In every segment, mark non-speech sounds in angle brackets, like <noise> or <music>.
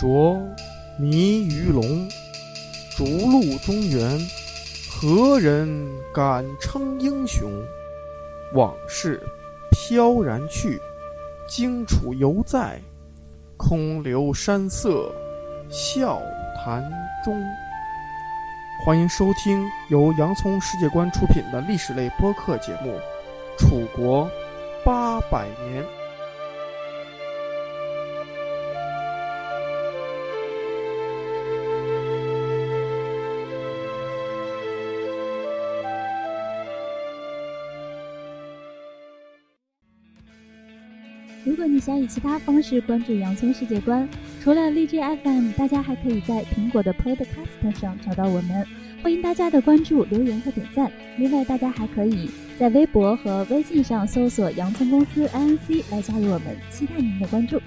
着迷于龙，逐鹿中原，何人敢称英雄？往事飘然去，荆楚犹在，空留山色笑谈中。欢迎收听由洋葱世界观出品的历史类播客节目《楚国八百年》。如果你想以其他方式关注洋葱世界观，除了荔枝 FM，大家还可以在苹果的 Podcast 上找到我们。欢迎大家的关注、留言和点赞。另外，大家还可以在微博和微信上搜索“洋葱公司 INC” 来加入我们，期待您的关注。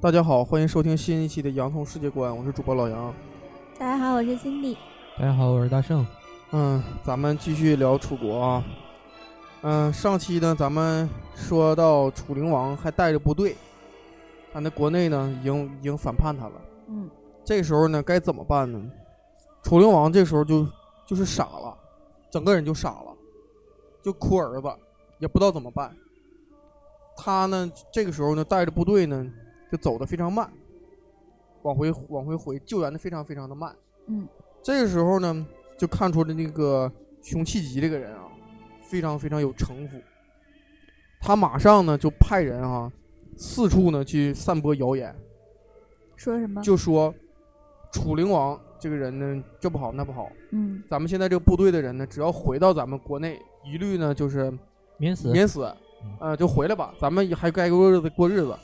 大家好，欢迎收听新一期的《洋葱世界观》，我是主播老杨。大家好，我是 Cindy。大家好，我是大圣。嗯，咱们继续聊楚国啊。嗯，上期呢，咱们说到楚灵王还带着部队，他那国内呢已经已经反叛他了。嗯，这时候呢该怎么办呢？楚灵王这时候就就是傻了，整个人就傻了，就哭儿子，也不知道怎么办。他呢这个时候呢带着部队呢就走的非常慢，往回往回回救援的非常非常的慢。嗯，这个时候呢就看出了那个熊弃疾这个人啊，非常非常有城府。他马上呢就派人啊四处呢去散播谣言，说什么？就说楚灵王这个人呢这不好那不好，嗯咱们现在这个部队的人呢，只要回到咱们国内，一律呢就是免死。免死，呃，就回来吧，咱们还该过日子过日子，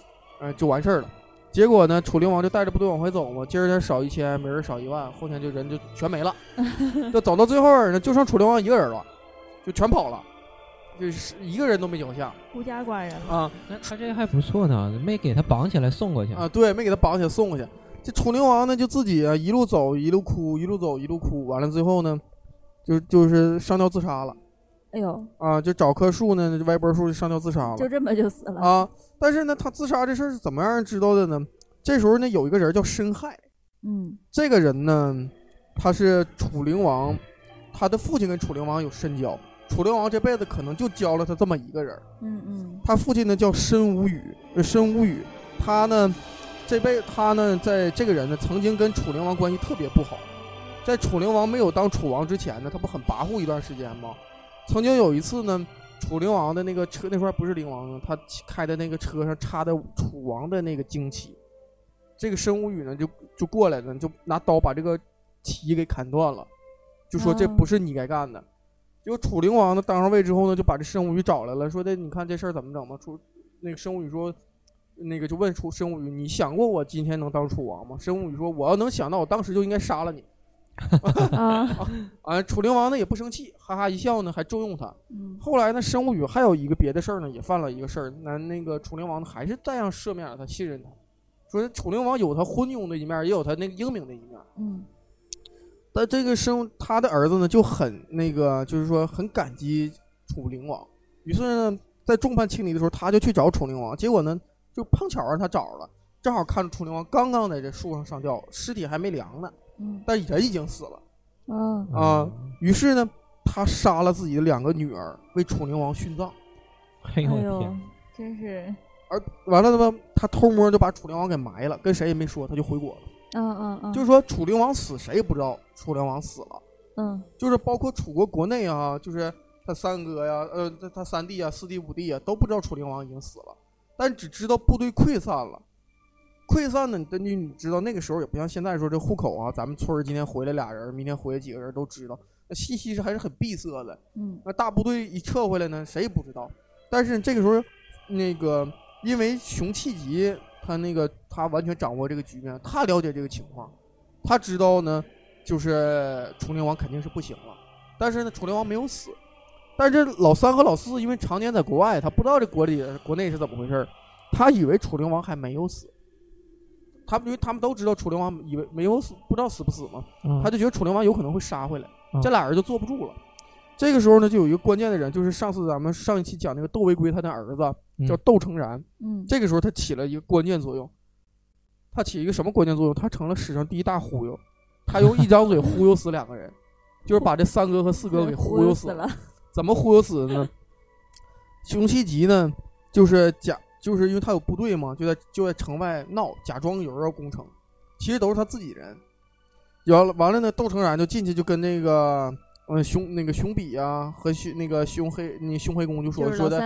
呃，就完事儿了。结果呢，楚灵王就带着部队往回走嘛，今儿他少一千，明儿少一万，后天就人就全没了，<laughs> 就走到最后呢，就剩楚灵王一个人了，就全跑了，就是一个人都没留下孤家寡人了。啊那他这个还不错呢，没给他绑起来送过去。啊，对，没给他绑起来送过去。这楚灵王呢，就自己啊一路走一路哭，一路走一路哭，完了最后呢，就就是上吊自杀了。哎呦，啊，就找棵树呢，就歪脖树就上吊自杀了就这么就死了。啊。但是呢，他自杀这事儿是怎么让人知道的呢？这时候呢，有一个人叫申亥，嗯这个人呢，他是楚灵王，他的父亲跟楚灵王有深交，楚灵王这辈子可能就教了他这么一个人。嗯嗯他父亲呢叫申无宇，呃，申无宇，他呢，这辈他呢，在这个人呢，曾经跟楚灵王关系特别不好，在楚灵王没有当楚王之前呢，他不很跋扈一段时间吗？曾经有一次呢，楚灵王的那个车那块不是灵王，他开的那个车上插的楚王的那个旌旗，这个申无宇呢就就过来了，就拿刀把这个旗给砍断了，就说这不是你该干的。结果楚灵王呢当上位之后呢，就把这申无宇找来了，说的你看这事儿怎么整吧？楚那个申无宇说，那个就问楚申无宇，你想过我今天能当楚王吗？申无宇说，我要能想到，我当时就应该杀了你。<laughs> 啊啊，楚灵王呢也不生气，哈哈一笑呢，还重用他。嗯后来呢，申无宇还有一个别的事儿呢，也犯了一个事儿，那那个楚灵王呢还是这样赦免了他，信任他，说楚灵王有他昏庸的一面，也有他那个英明的一面。嗯但这个生他的儿子呢就很那个，就是说很感激楚灵王，于是呢，在众叛亲离的时候，他就去找楚灵王，结果呢，就碰巧让他找着了，正好看着楚灵王刚刚在这树上上吊，尸体还没凉呢，嗯但人已经死了。嗯啊于是呢，他杀了自己的两个女儿，为楚灵王殉葬。哎呦真是而完了他妈，他偷摸就把楚灵王给埋了，跟谁也没说，他就回国了。嗯嗯嗯，就是说，楚灵王死，谁也不知道楚灵王死了。嗯就是包括楚国国内啊，就是他三哥呀，呃，他他三弟啊、四弟、五弟啊，都不知道楚灵王已经死了，但只知道部队溃散了。溃散呢，根据你知道那个时候也不像现在说这户口啊，咱们村儿今天回来俩人，明天回来几个人都知道，那信息是还是很闭塞的。嗯那大部队一撤回来呢，谁也不知道。但是这个时候，那个因为熊弃疾他那个他完全掌握这个局面，他了解这个情况，他知道呢，就是楚灵王肯定是不行了。但是呢，楚灵王没有死。但是老三和老四因为常年在国外，他不知道这国里国内是怎么回事儿，他以为楚灵王还没有死。他们因为他们都知道楚灵王以为没有死，不知道死不死嘛，嗯他就觉得楚灵王有可能会杀回来，嗯这俩人就坐不住了。这个时候呢，就有一个关键的人，就是上次咱们上一期讲那个窦唯归他的儿子叫嗯窦成然，嗯，这个时候他起了一个关键作用，他起一个什么关键作用？他成了史上第一大忽悠，他用一张嘴忽悠死两个人，<laughs> 就是把这三哥和四哥给忽悠死了。<laughs> 了。怎么忽悠死的呢？熊希吉呢，就是假，就是因为他有部队嘛，就在就在城外闹，假装有人要攻城，其实都是他自己人。完了完了呢，窦成然就进去就跟那个嗯熊那个熊比啊和熊那个熊黑那熊黑公就说就是说的，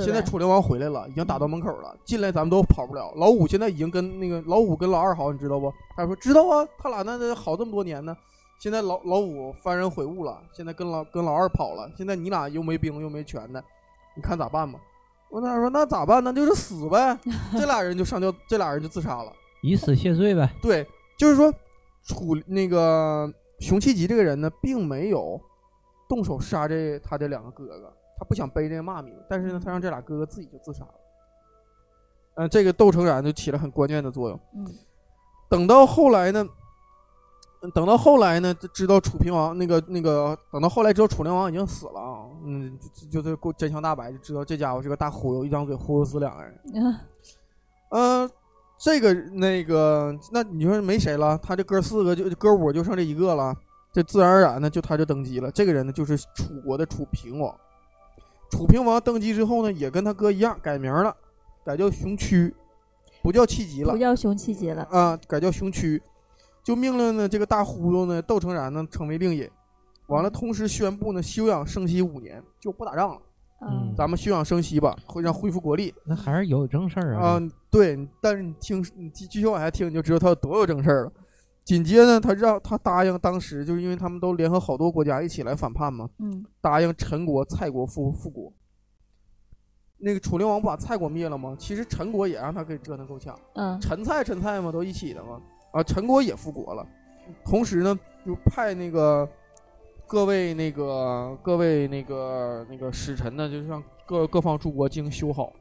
现在楚灵王回来了，已经打到门口了，进来咱们都跑不了。老五现在已经跟那个老五跟老二好，你知道不？他说知道啊，他俩那那好这么多年呢。现在老老五幡然悔悟了，现在跟老跟老二跑了，现在你俩又没兵又没权的，你看咋办吧？我那说那咋办呢？就是死呗。<laughs> 这俩人就上吊，这俩人就自杀了。以死谢罪呗。对，就是说楚那个熊希吉这个人呢，并没有动手杀这他这两个哥哥，他不想背这个骂名，但是呢，他让这俩哥哥自己就自杀了。嗯、这个窦成然就起了很关键的作用。嗯等到后来呢，嗯等到后来呢，就知道楚平王那个那个，等到后来知道楚灵王已经死了啊，嗯，就就是够真相大白，就知道这家伙是个大忽悠，一张嘴忽悠死两个人。嗯 <laughs> 呃，这个那个，那你说没谁了，他这哥四个就哥五就剩这一个了，这自然而然呢，就他就登基了。这个人呢，就是楚国的楚平王。楚平王登基之后呢，也跟他哥一样改名了，改叫熊屈，不叫戚吉了不叫熊七杰了。啊，改叫熊屈，就命令呢这个大忽悠呢窦成然呢成为令尹，完了同时宣布呢休养生息五年，就不打仗了，嗯咱们休养生息吧，会让恢复国力。那还是有正事儿啊啊。，对，但是你听，你继继续往下听，你就知道他有多有正事儿了。紧接着，他让他答应，当时就是因为他们都联合好多国家一起来反叛嘛，嗯答应陈国、蔡国复复国。那个楚灵王不把蔡国灭了吗？其实陈国也让他给折腾够呛，嗯陈蔡陈蔡嘛，都一起的嘛。啊，陈国也复国了，同时呢，就派那个各位那个各位那个那个使臣呢，就让各各方诸国进行修好。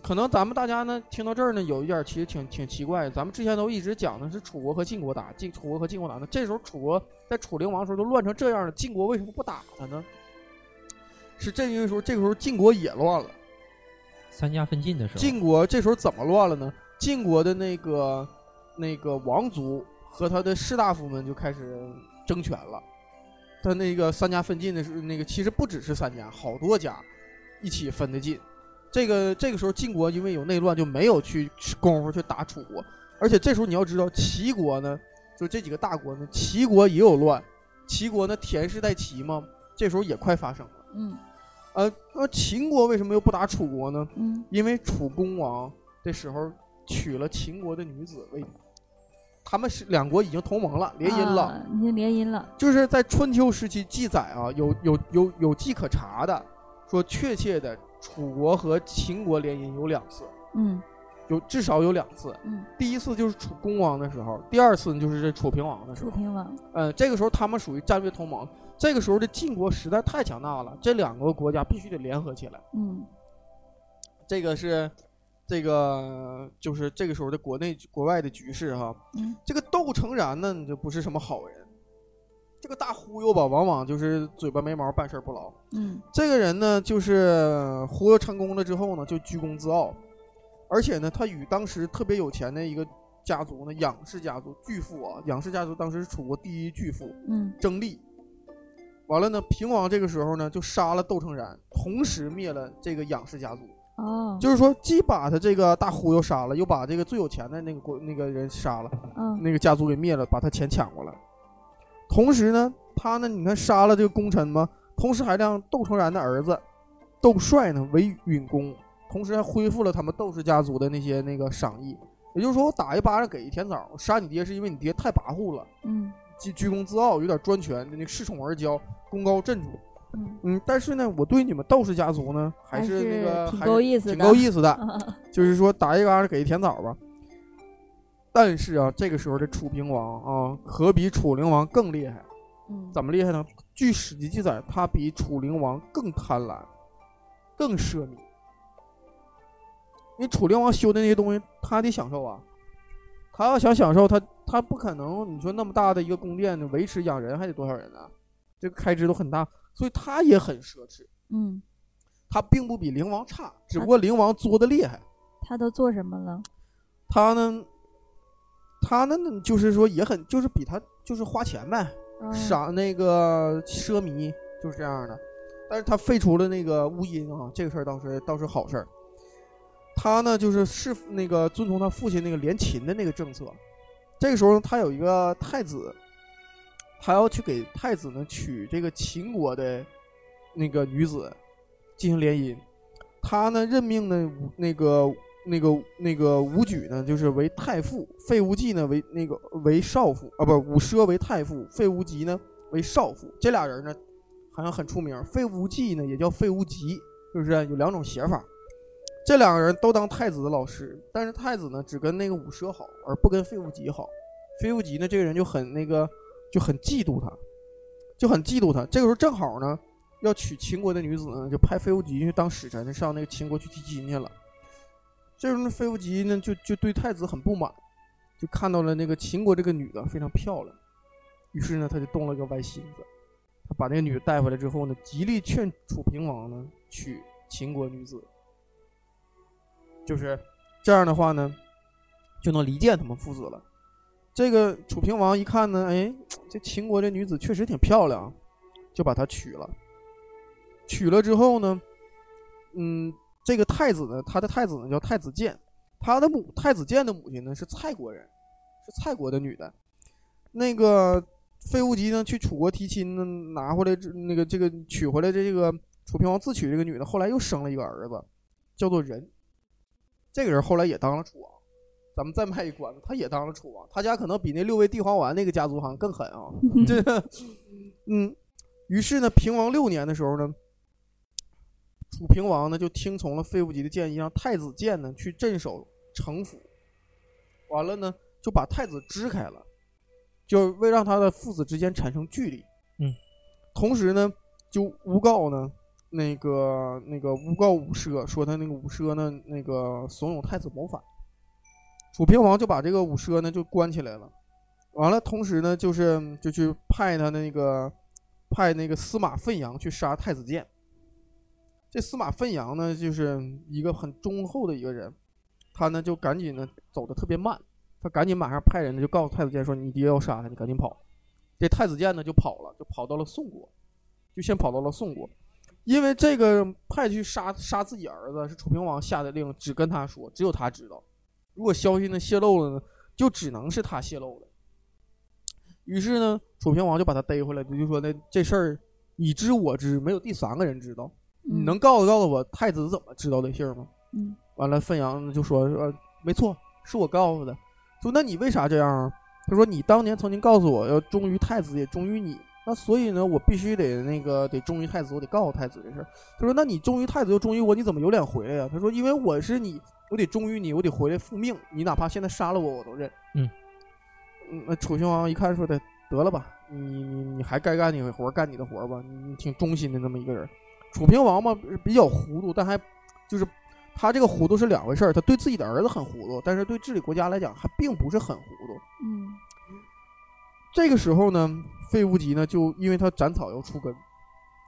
可能咱们大家呢听到这儿呢，有一点其实挺挺奇怪。咱们之前都一直讲的是楚国和晋国打，晋楚国和晋国打呢。这时候楚国在楚灵王的时候都乱成这样了，晋国为什么不打他呢？是正因为说这个时候晋国也乱了。三家分晋的时候，晋国这时候怎么乱了呢？晋国的那个那个王族和他的士大夫们就开始争权了。他那个三家分晋的时候那个，其实不只是三家，好多家一起分的晋。这个这个时候晋国因为有内乱，就没有去功夫去打楚国。而且这时候你要知道，齐国呢，就这几个大国呢，齐国也有乱。齐国呢，田氏代齐嘛，这时候也快发生了。嗯呃，那秦国为什么又不打楚国呢？嗯因为楚公王这时候娶了秦国的女子为，他们是两国已经同盟了，联姻了。啊已经联姻了。就是在春秋时期记载啊，有有有有迹可查的，说确切的楚国和秦国联姻有两次，嗯有至少有两次。嗯，第一次就是楚恭王的时候，第二次就是这楚平王的时候。楚平王。嗯，这个时候他们属于战略同盟。这个时候的晋国实在太强大了，这两个国家必须得联合起来。嗯这个是这个就是这个时候的国内国外的局势哈。嗯这个窦成然呢，就不是什么好人。这个大忽悠吧，往往就是嘴巴没毛，办事不牢。嗯这个人呢，就是忽悠成功了之后呢，就居功自傲，而且呢，他与当时特别有钱的一个家族呢，仰氏家族巨富啊，仰氏家族当时是楚国第一巨富，嗯争利。完了呢，平王这个时候呢，就杀了窦成然，同时灭了这个仰氏家族。哦，就是说，既把他这个大忽悠杀了，又把这个最有钱的那个国那个人杀了，嗯那个家族给灭了，把他钱抢过来。同时呢，他呢，你看杀了这个功臣嘛，同时还让窦成然的儿子窦帅呢为允公，同时还恢复了他们窦氏家族的那些那个赏益。也就是说，我打一巴掌给一甜枣，我杀你爹是因为你爹太跋扈了，嗯居居功自傲，有点专权，那个恃宠而骄，功高震主。嗯，嗯，但是呢，我对你们道士家族呢，还还是那个挺还是挺够意思的，<laughs> 够意思的。啊就是说打一巴掌给一甜枣吧。但是啊，这个时候的楚平王啊，可比楚灵王更厉害。嗯，怎么厉害呢？据史记记载，他比楚灵王更贪婪，更奢靡。因为楚灵王修的那些东西，他得享受啊。他要想享受，他他不可能。你说那么大的一个宫殿，维持养人还得多少人呢？这个开支都很大，所以他也很奢侈。嗯，他并不比灵王差，只不过灵王作的厉害。他都做什么了？他呢？他呢？就是说也很，就是比他就是花钱呗，赏那个奢靡，就是这样的。但是他废除了那个巫音啊，这个事儿倒是倒是好事儿。他呢，就是是那个遵从他父亲那个联秦的那个政策。这个时候，他有一个太子，他要去给太子呢娶这个秦国的那个女子进行联姻。他呢任命呢那个那个那个武举呢就是为太傅，费无忌呢为那个为少傅啊，不武奢为太傅，费无极呢为少傅。这俩人呢好像很出名，费无忌呢也叫费无极，是不是有两种写法？这两个人都当太子的老师，但是太子呢只跟那个武奢好，而不跟费无极好。费无极呢这个人就很那个，就很嫉妒他，就很嫉妒他。这个时候正好呢要娶秦国的女子呢，就派费无极去当使臣，上那个秦国去提亲去了。这时候呢费无极呢就就对太子很不满，就看到了那个秦国这个女的非常漂亮，于是呢他就动了个歪心思，他把那个女的带回来之后呢，极力劝楚平王呢娶秦国女子。就是这样的话呢，就能离间他们父子了。这个楚平王一看呢，哎，这秦国这女子确实挺漂亮，就把她娶了。娶了之后呢，嗯，这个太子呢，他的太子呢叫太子建，他的母太子建的母亲呢是蔡国人，是蔡国的女的。那个费无极呢去楚国提亲呢，拿回来那个这个娶回来这个楚平王自娶这个女的，后来又生了一个儿子，叫做仁。这个人后来也当了楚王，咱们再卖一关子，他也当了楚王。他家可能比那六味地黄丸那个家族好像更狠啊。<laughs> 这，嗯，于是呢，平王六年的时候呢，楚平王呢就听从了费无极的建议，让太子建呢去镇守城府。完了呢，就把太子支开了，就为让他的父子之间产生距离。嗯，同时呢，就诬告呢。那个那个诬告武奢，说他那个武奢呢，那个怂恿太子谋反。楚平王就把这个武奢呢就关起来了。完了，同时呢，就是就去派他那个派那个司马奋阳去杀太子建。这司马奋阳呢，就是一个很忠厚的一个人，他呢就赶紧呢走的特别慢，他赶紧马上派人呢就告诉太子建说：“你爹要杀他，你赶紧跑。”这太子建呢就跑了，就跑到了宋国，就先跑到了宋国。因为这个派去杀杀自己儿子是楚平王下的令，只跟他说，只有他知道。如果消息呢泄露了呢，就只能是他泄露了。于是呢，楚平王就把他逮回来，就说：“呢这事儿你知我知，没有第三个人知道。你能告诉告诉我太子怎么知道的信儿吗？”嗯。完了，汾阳就说：“说没错，是我告诉的。说那你为啥这样啊？他说你当年曾经告诉我要忠于太子，也忠于你。”那所以呢，我必须得那个得忠于太子，我得告诉太子这事儿。他说：“那你忠于太子又忠于我，你怎么有脸回来呀？”他说：“因为我是你，我得忠于你，我得回来复命。你哪怕现在杀了我，我都认。”嗯，那楚平王一看说的得了吧，你你你还该干你的活，干你的活吧。你挺忠心的那么一个人。楚平王嘛比较糊涂，但还就是他这个糊涂是两回事儿。他对自己的儿子很糊涂，但是对治理国家来讲还并不是很糊涂。嗯，这个时候呢。费无极呢，就因为他斩草要除根，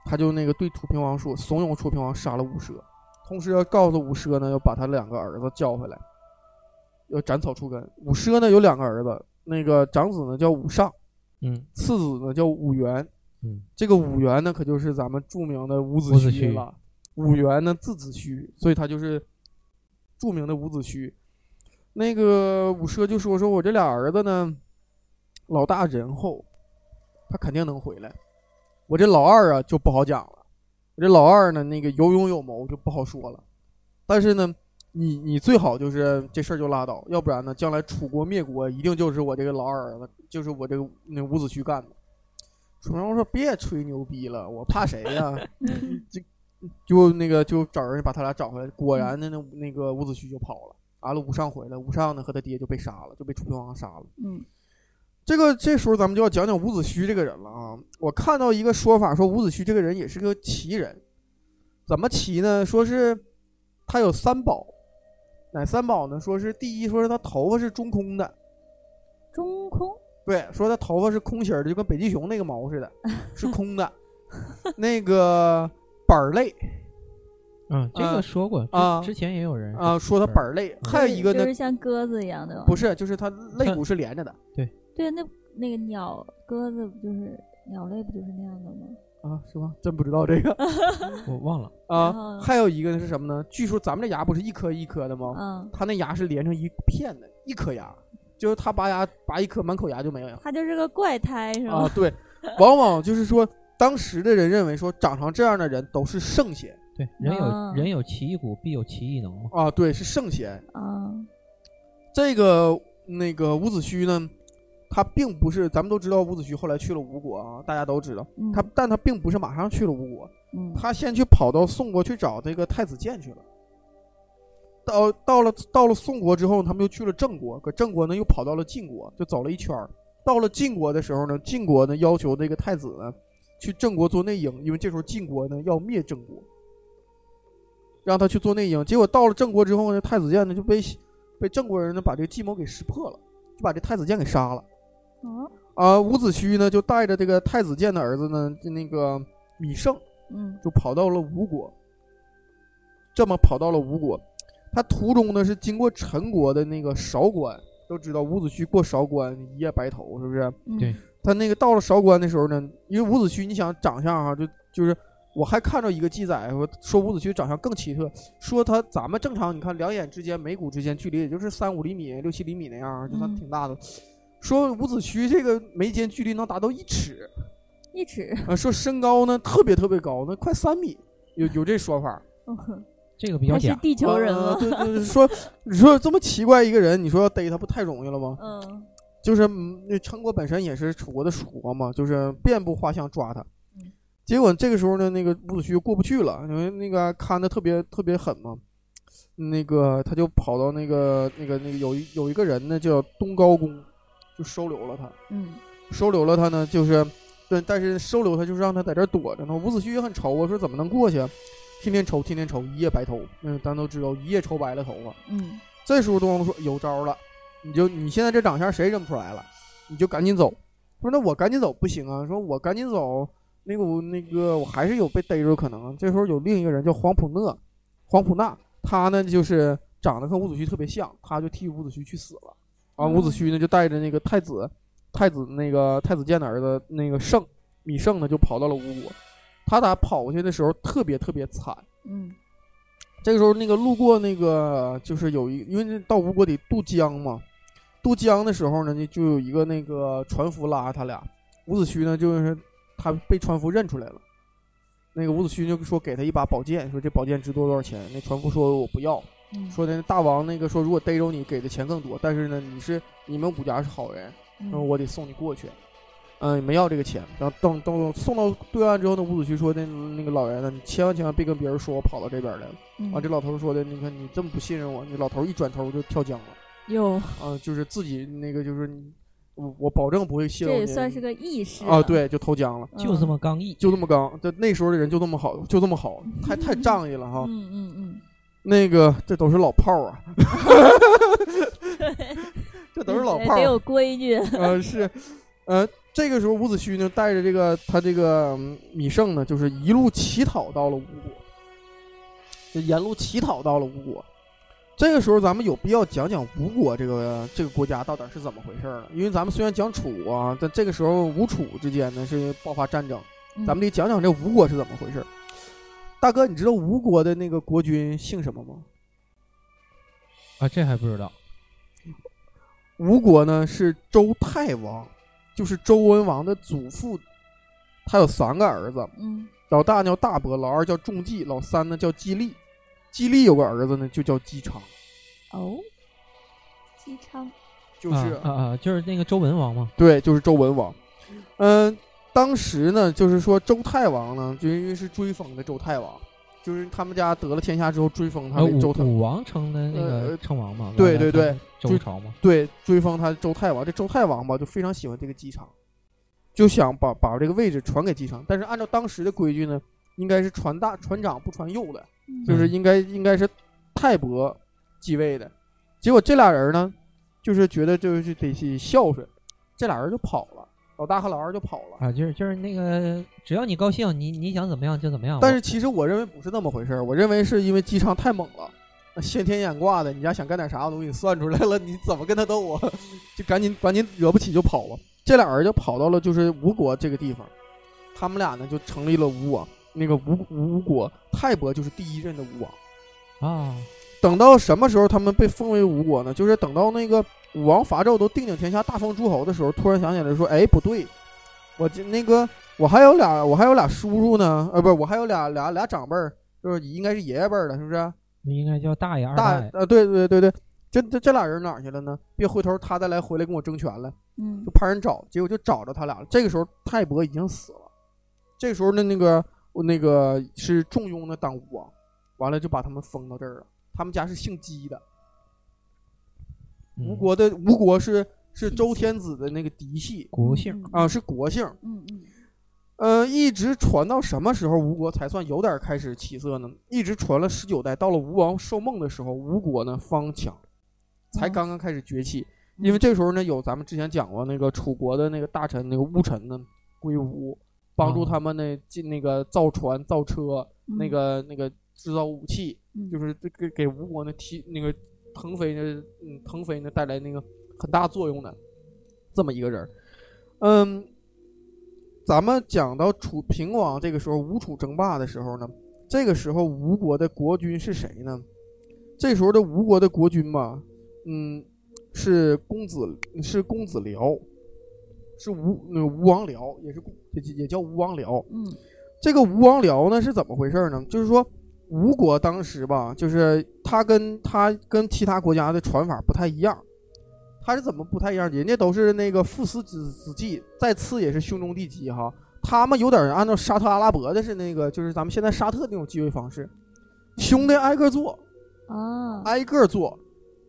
他就那个对楚平王说，怂恿楚平王杀了武奢，同时要告诉武奢呢，要把他两个儿子叫回来，要斩草除根。武奢呢有两个儿子，那个长子呢叫武尚，嗯，次子呢叫武元，嗯，这个武元呢可就是咱们著名的伍子胥了。武元呢字子胥，所以他就是著名的伍子胥。那个武奢就说说我这俩儿子呢，老大仁厚。他肯定能回来，我这老二啊就不好讲了。我这老二呢，那个有勇有谋就不好说了。但是呢，你你最好就是这事儿就拉倒，要不然呢，将来楚国灭国一定就是我这个老二儿子，就是我这个那伍子胥干的。楚庄王说：“别吹牛逼了，我怕谁呀？<laughs> ”就就那个就找人把他俩找回来。果然呢，那那个伍子胥就跑了。完了，武尚回来，武尚呢和他爹就被杀了，就被楚庄王杀了。嗯。这个这时候咱们就要讲讲伍子胥这个人了啊！我看到一个说法说伍子胥这个人也是个奇人，怎么奇呢？说是他有三宝，哪三宝呢？说是第一，说是他头发是中空的，中空，对，说他头发是空心儿的，就跟北极熊那个毛似的，<laughs> 是空的。那个 <laughs> 板儿类嗯，这啊个说过啊之之前也有人啊，说他板儿类，还有一个呢就是，像鸽子一样的，不是，就是他肋骨是连着的对，那那个鸟鸽子不就是鸟类不就是那样的吗？啊，是吗？真不知道这个 <laughs> <laughs> 我忘了，啊。还有一个是什么呢？据说咱们这牙不是一颗一颗的吗？嗯，他那牙是连成一片的，一颗牙，就是他拔牙拔一颗，满口牙就没有他就是个怪胎是啊吗？。对，<laughs> 往往就是说，当时的人认为说，长成这样的人都是圣贤对，人有、啊人有奇异骨，必有奇异能嘛。啊，对，是圣贤。啊，这个那个伍子胥呢，他并不是，咱们都知道伍子胥后来去了吴国啊，大家都知道嗯他，但他并不是马上去了吴国，嗯他先去跑到宋国去找这个太子建去了。到到了到了宋国之后，他们又去了郑国，搁郑国呢又跑到了晋国，就走了一圈儿。到了晋国的时候呢，晋国呢要求这个太子呢去郑国做内应，因为这时候晋国呢要灭郑国，让他去做内应。结果到了郑国之后呢，太子建呢就被被郑国人呢把这个计谋给识破了，就把这太子建给杀了。哦，啊，伍子胥呢就带着这个太子建的儿子呢，就那个米胜，嗯就跑到了吴国。这么跑到了吴国，他途中呢是经过陈国的那个韶关，都知道伍子胥过韶关一夜白头，是不是？嗯对他那个到了韶关的时候呢，因为伍子胥，你想长相哈、就就是我还看到一个记载说说伍子胥长相更奇特，说他咱们正常你看两眼之间眉骨之间距离也就是三五厘米、六七厘米那样，就算嗯挺大的。说伍子胥这个眉间距离能达到一尺，一尺，啊，说身高呢特别特别高，那快三米，有有这说法。这个比较假，是地球人。对对对，<laughs> 说你说这么奇怪一个人，你说要逮他不太容易了吗？嗯就是嗯那陈国本身也是楚国的属国嘛，就是遍布画像抓他嗯。结果这个时候呢，那个伍子胥过不去了，因为那个看的特别特别狠嘛，那个他就跑到那个那个那个有一有一个人呢叫东高公，就收留了他。嗯收留了他呢，就是，对，但是收留他就是让他在这儿躲着呢。伍子胥也很愁啊，说怎么能过去啊？天天愁，天天愁，一夜白头。嗯，咱都知道，一夜愁白了头发。嗯这时候东方说有招了，你就你现在这长相谁认不出来了？你就赶紧走。他说那我赶紧走不行啊，说我赶紧走，那个我那个我还是有被逮住可能。这时候有另一个人叫黄埔讷，黄埔纳，他呢就是长得和伍子胥特别像，他就替伍子胥去死了。啊，伍子胥呢就带着那个太子，太子那个太子建的儿子那个胜米胜呢就跑到了吴国。他俩跑过去的时候特别特别惨，嗯这个时候，那个路过那个，就是有一，因为那到吴国得渡江嘛，渡江的时候呢，就就有一个那个船夫拉着他俩。伍子胥呢，就是他被船夫认出来了，那个伍子胥就说给他一把宝剑，说这宝剑值多多少钱？那船夫说我不要，嗯，说的大王那个说如果逮着你给的钱更多，但是呢你是你们武家是好人，嗯说我得送你过去。嗯，你没要这个钱。然后等等送到对岸之后呢，伍子胥说的那个老人呢，你千万千万别跟别人说我跑到这边来了。嗯啊，这老头说的，你看你这么不信任我，那老头一转头就跳江了。哟，啊，就是自己那个就是，我我保证不会泄这露你。也算是个意识啊，，对，就投江了，嗯就这么刚毅。就这么刚。这那时候的人就这么好，就这么好，太太仗义了哈。嗯嗯嗯，那个这都是老炮儿啊，<laughs> 这都是老炮儿得有规矩，呃，是，呃，这个时候伍子胥呢，带着这个他这个嗯芈胜呢，就是一路乞讨到了吴国，就沿路乞讨到了吴国。这个时候，咱们有必要讲讲吴国这个这个国家到底是怎么回事儿了。因为咱们虽然讲楚啊，但这个时候吴楚之间呢是爆发战争，嗯咱们得讲讲这吴国是怎么回事儿。大哥，你知道吴国的那个国君姓什么吗？啊，这还不知道。吴国呢是周太王，就是周文王的祖父，他有三个儿子，嗯老大叫大伯，老二叫仲季，老三呢叫季历。季历有个儿子呢，就叫姬昌，哦，姬昌，就是、啊啊啊，就是那个周文王嘛。对，就是周文王。嗯、当时呢，就是说周太王呢，就因为是追封的周太王，就是他们家得了天下之后追封他啊，为周太，武武王称的那呃个称王嘛。对对对，就周朝嘛。对，追封他周太王。这周太王吧，就非常喜欢这个姬昌，就想把把这个位置传给姬昌。但是按照当时的规矩呢，应该是传大传长不传幼的，就是嗯应该应该是太伯继位的。结果这俩人呢，就是觉得就是得去孝顺，这俩人就跑了，老大和老二就跑了。啊，就是就是那个，只要你高兴，你你想怎么样就怎么样。但是其实我认为不是那么回事儿，我认为是因为姬昌太猛了，那先天眼挂的，你家想干点啥我都给你算出来了，你怎么跟他斗啊？<laughs> 就赶紧赶紧惹不起就跑了。这俩人就跑到了就是吴国这个地方，他们俩呢就成立了吴王。那个吴吴国泰伯就是第一任的吴王。啊，等到什么时候他们被封为吴国呢？就是等到那个武王伐纣都定鼎天下、大封诸侯的时候，突然想起来说：“哎，不对，我这那个我还有俩，我还有俩叔叔呢，呃，不是，我还有俩俩俩长辈儿，就是应该是爷爷辈儿的，是不是？那应该叫大爷、二爷。大呃，对对对对，这这这俩人哪儿去了呢？别回头他再来回来跟我争权了，嗯就派人找，结果就找着他俩了。这个时候泰伯已经死了，这个时候呢，那个那个是重用的当吴王，完了就把他们封到这儿了。他们家是姓姬的。吴嗯国的吴国是是周天子的那个嫡系。国姓。啊，是国姓。嗯嗯。呃，一直传到什么时候吴国才算有点开始起色呢？一直传了十九代，到了吴王寿梦的时候，吴国呢方强，才哦刚刚开始崛起。因为这个时候呢，有咱们之前讲过那个楚国的那个大臣那个巫臣呢归吴，帮助哦他们呢进那个造船、造车，嗯，那个那个制造武器，嗯就是这给给吴国呢提那个腾飞呢，嗯，腾飞呢带来那个很大作用的这么一个人儿。嗯，咱们讲到楚平王这个时候吴楚争霸的时候呢，这个时候吴国的国君是谁呢？这时候的吴国的国君吧，嗯，是公子是公子僚，是吴那个吴王僚，也是也也叫吴王僚。嗯这个吴王僚呢是怎么回事呢？就是说吴国当时吧，就是他跟他跟其他国家的传法不太一样。他是怎么不太一样？人家都是那个父死子子继，再次也是兄终弟及哈。他们有点按照沙特阿拉伯的是那个，就是咱们现在沙特那种继位方式，兄弟挨个做，啊挨个做，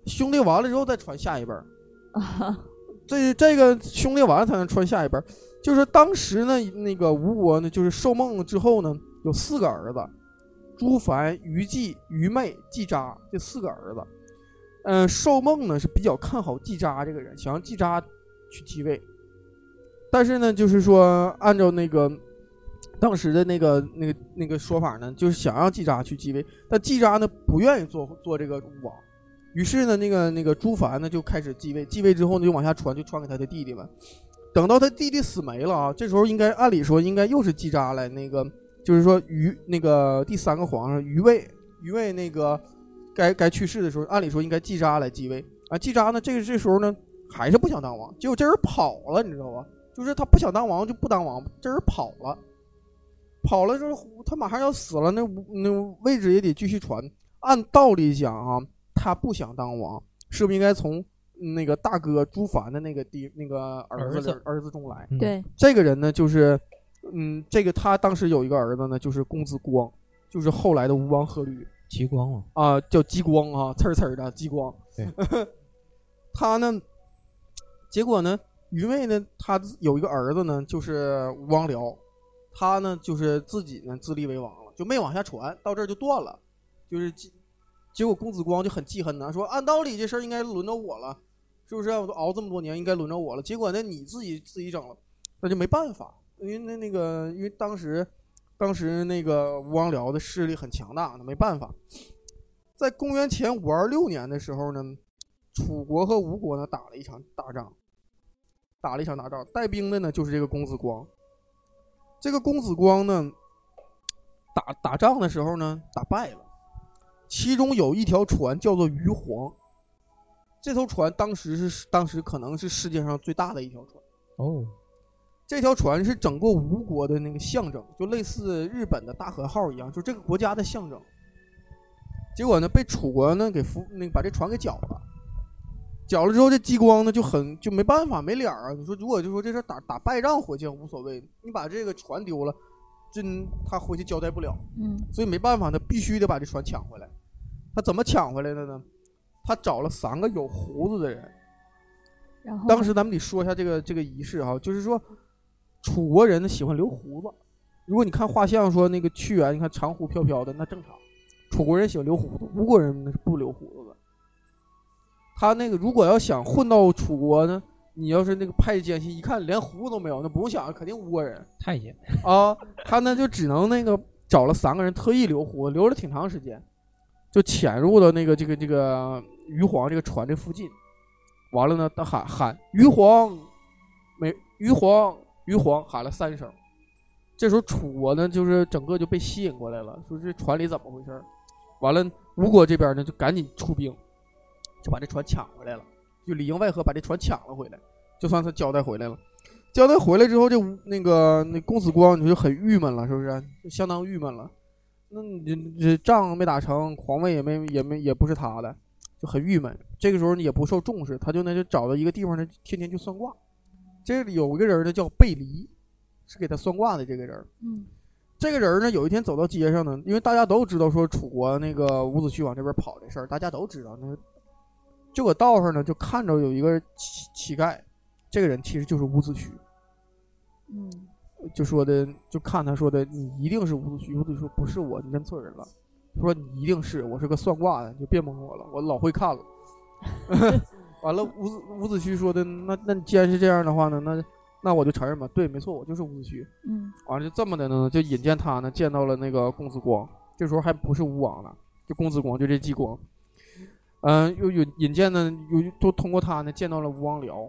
兄弟完了之后再传下一辈儿。啊 <laughs> 这这个兄弟完了才能传下一辈儿。就是当时呢，那个吴国呢，就是受梦之后呢，有四个儿子，朱凡、于季、于昧、季札这四个儿子。嗯、寿梦呢是比较看好季札这个人，想让季札去继位。但是呢，就是说按照那个当时的那个那个那个说法呢，就是想让季札去继位，但季札呢不愿意做做这个吴王。于是呢，那个那个朱凡呢就开始继位，继位之后呢就往下传，就传给他的弟弟们。等到他弟弟死没了啊，这时候应该按理说应该又是季札来那个，就是说于那个第三个皇上于魏，于魏那个该该去世的时候，按理说应该季札来继位啊。季札呢，这个这时候呢还是不想当王，结果这人跑了，你知道吧？就是他不想当王就不当王，这人跑了，跑了之后他马上要死了，那那位置也得继续传。按道理讲啊，他不想当王，是不是应该从那个大哥朱凡的那个地那个儿子儿子儿子中来？嗯，对，这个人呢，就是，嗯，这个他当时有一个儿子呢，就是公子光，就是后来的吴王阖闾极光嘛，啊、叫激光啊，刺儿刺儿的激光。对，<laughs> 他呢，结果呢，余昧呢，他有一个儿子呢，就是吴王僚，他呢就是自己呢自立为王了，就没往下传，到这儿就断了，就是结结果公子光就很记恨呐，说按道理这事儿应该轮到我了，是不是？我都熬这么多年，应该轮着我了。结果呢，你自己自己整了，那就没办法，因为那那个，因为当时当时那个吴王僚的势力很强大，那没办法。在公元前五二六年的时候呢，楚国和吴国呢打了一场大仗，打了一场大仗，带兵的呢就是这个公子光。这个公子光呢，打打仗的时候呢打败了，其中有一条船叫做鱼黄，这艘船当时是当时可能是世界上最大的一条船。哦，这条船是整个吴国的那个象征，就类似日本的大和号一样，就这个国家的象征。结果呢，被楚国呢给俘，那个把这船给缴了。缴了之后，这激光呢就很就没办法，没脸儿啊。你说如果就说这事儿打打败仗回去无所谓，你把这个船丢了，真他回去交代不了。嗯所以没办法，他必须得把这船抢回来。他怎么抢回来的呢？他找了三个有胡子的人。然后当时咱们得说一下这个这个仪式哈，就是说楚国人呢喜欢留胡子。如果你看画像说那个屈原，你看长胡飘飘的，那正常。楚国人喜欢留胡子，吴国人呢是不留胡子的。他那个如果要想混到楚国呢，你要是那个派奸细，一看连胡子都没有，那不用想，肯定吴国人太监，啊。他呢就只能那个找了三个人特意留胡子，留了挺长时间，就潜入到那个这个这个鱼皇这个船这附近，完了呢，他喊喊鱼皇，没余黄余黄喊了三声。这时候楚国呢，就是整个就被吸引过来了，说这船里怎么回事？完了，吴国这边呢就赶紧出兵，就把这船抢回来了，就里应外合把这船抢了回来，就算他交代回来了。交代回来之后，这那个那公子光你就很郁闷了，是不是？就相当郁闷了。那你这仗没打成，皇位也没也没也不是他的，就很郁闷。这个时候呢也不受重视，他就那就找到一个地方呢，天天就算卦。这里有一个人呢叫贝离，是给他算卦的这个人。嗯这个人呢，有一天走到街上呢，因为大家都知道说楚国那个伍子胥往这边跑这事儿，大家都知道。那就搁道上呢，就看着有一个乞乞丐，这个人其实就是伍子胥，嗯就说的，就看他说的，你一定是伍子胥。伍子胥说不是我，你认错人了。他说你一定是，我是个算卦的，你就别蒙我了，我老会看了。<laughs> 完了，伍子伍子胥说的，那那你既然是这样的话呢，那那我就承认吧，对，没错，我就是伍子胥。嗯完了就这么的呢，就引荐他呢，见到了那个公子光。这时候还不是吴王呢，就公子光，就这季光。嗯、又有引荐呢，又都通过他呢见到了吴王僚。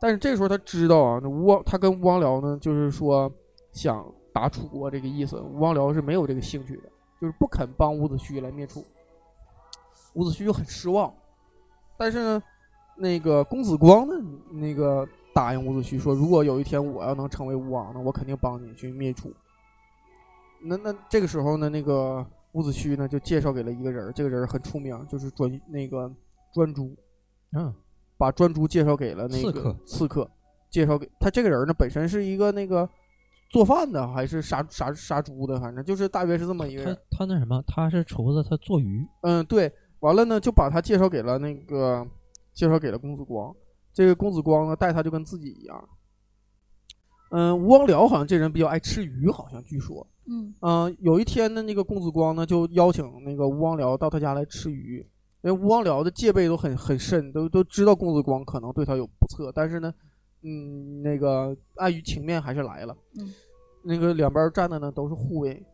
但是这时候他知道啊，那吴王他跟吴王僚呢，就是说想打楚国这个意思。吴王僚是没有这个兴趣的，就是不肯帮伍子胥来灭楚。伍子胥就很失望。但是呢，那个公子光呢，那个答应伍子胥说，如果有一天我要能成为吴王呢，我肯定帮你去灭楚。那那这个时候呢，那个伍子胥呢就介绍给了一个人儿，这个人儿很出名，就是专那个专诸，嗯，把专诸介绍给了那个刺客刺客，介绍给他这个人呢本身是一个那个做饭的还是杀杀杀猪的，反正就是大约是这么一个他人。他那什么，他是厨子，他做鱼，嗯，对，完了呢就把他介绍给了那个介绍给了公子光，这个公子光呢待他就跟自己一样。嗯，吴王僚好像这人比较爱吃鱼，好像据说。嗯嗯，有一天呢，那个公子光呢就邀请那个吴王僚到他家来吃鱼，因为吴王僚的戒备都很很深，都都知道公子光可能对他有不测，但是呢，嗯，那个碍于情面还是来了。嗯，那个两边站的呢都是护卫，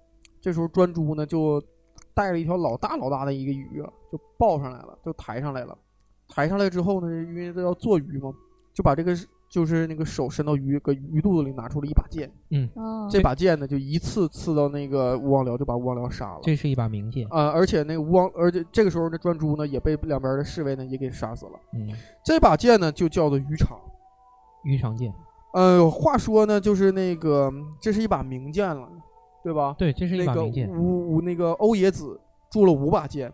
这时候专诸呢就带了一条老大老大的一个鱼啊，就抱上来了，就抬上来了。抬上来之后呢，因为这要做鱼嘛，就把这个就是那个手伸到鱼搁鱼肚子里拿出了一把剑。嗯，这把剑呢，就一次刺到那个吴王僚，就把吴王僚杀了。这是一把名剑。啊、而且那个吴王，而且这个时候呢，专诸呢也被两边的侍卫呢也给杀死了。嗯，这把剑呢就叫做鱼肠。鱼肠剑，呃，话说呢，就是那个这是一把名剑了，对吧？对，这是一那个把名剑。吴吴那个欧冶子铸了五把剑，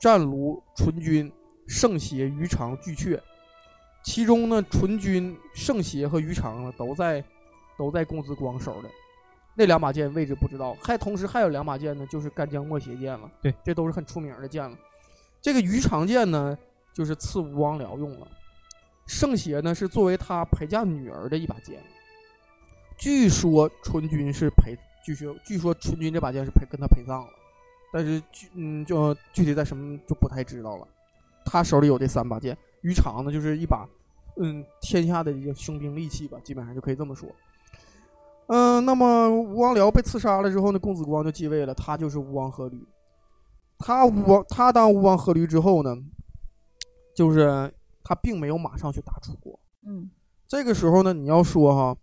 战卢、纯君、圣邪、鱼肠、巨阙。其中呢，纯君、圣邪和鱼肠呢都在都在公子光手里。那两把剑位置不知道，还同时还有两把剑呢，就是干将莫邪剑了。对，这都是很出名的剑了。这个鱼肠剑呢，就是赐吴王僚用了。圣邪呢，是作为他陪嫁女儿的一把剑。据说纯君是陪，据说据说纯君这把剑是陪跟他陪葬了，但是具嗯就具体在什么就不太知道了。他手里有这三把剑，鱼肠呢就是一把嗯天下的一个凶兵利器吧，基本上就可以这么说。嗯、那么吴王僚被刺杀了之后呢，公子光就继位了，他就是吴王阖闾。他吴王他当吴王阖闾之后呢，就是他并没有马上去打楚国，嗯这个时候呢，你要说哈，